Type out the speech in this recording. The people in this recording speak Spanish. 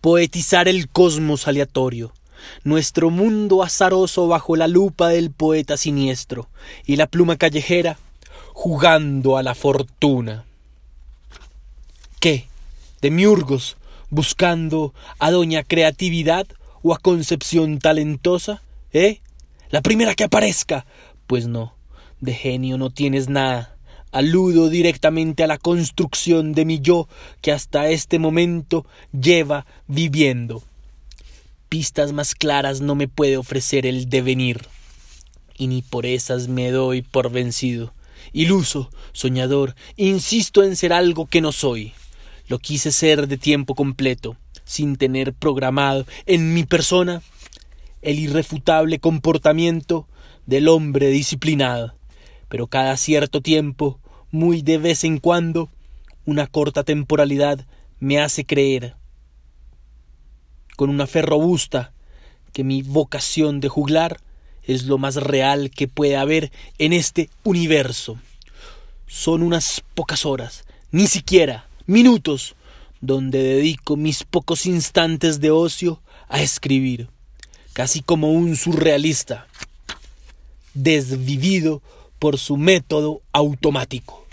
poetizar el cosmos aleatorio, nuestro mundo azaroso bajo la lupa del poeta siniestro y la pluma callejera jugando a la fortuna. ¿Qué? De miurgos, buscando a doña creatividad o a concepción talentosa, ¿eh? La primera que aparezca. Pues no, de genio no tienes nada. Aludo directamente a la construcción de mi yo que hasta este momento lleva viviendo. Pistas más claras no me puede ofrecer el devenir, y ni por esas me doy por vencido. Iluso, soñador, insisto en ser algo que no soy. Lo quise ser de tiempo completo, sin tener programado en mi persona el irrefutable comportamiento del hombre disciplinado. Pero cada cierto tiempo, muy de vez en cuando, una corta temporalidad me hace creer, con una fe robusta, que mi vocación de juglar es lo más real que puede haber en este universo. Son unas pocas horas, ni siquiera minutos, donde dedico mis pocos instantes de ocio a escribir, casi como un surrealista, desvivido por su método automático.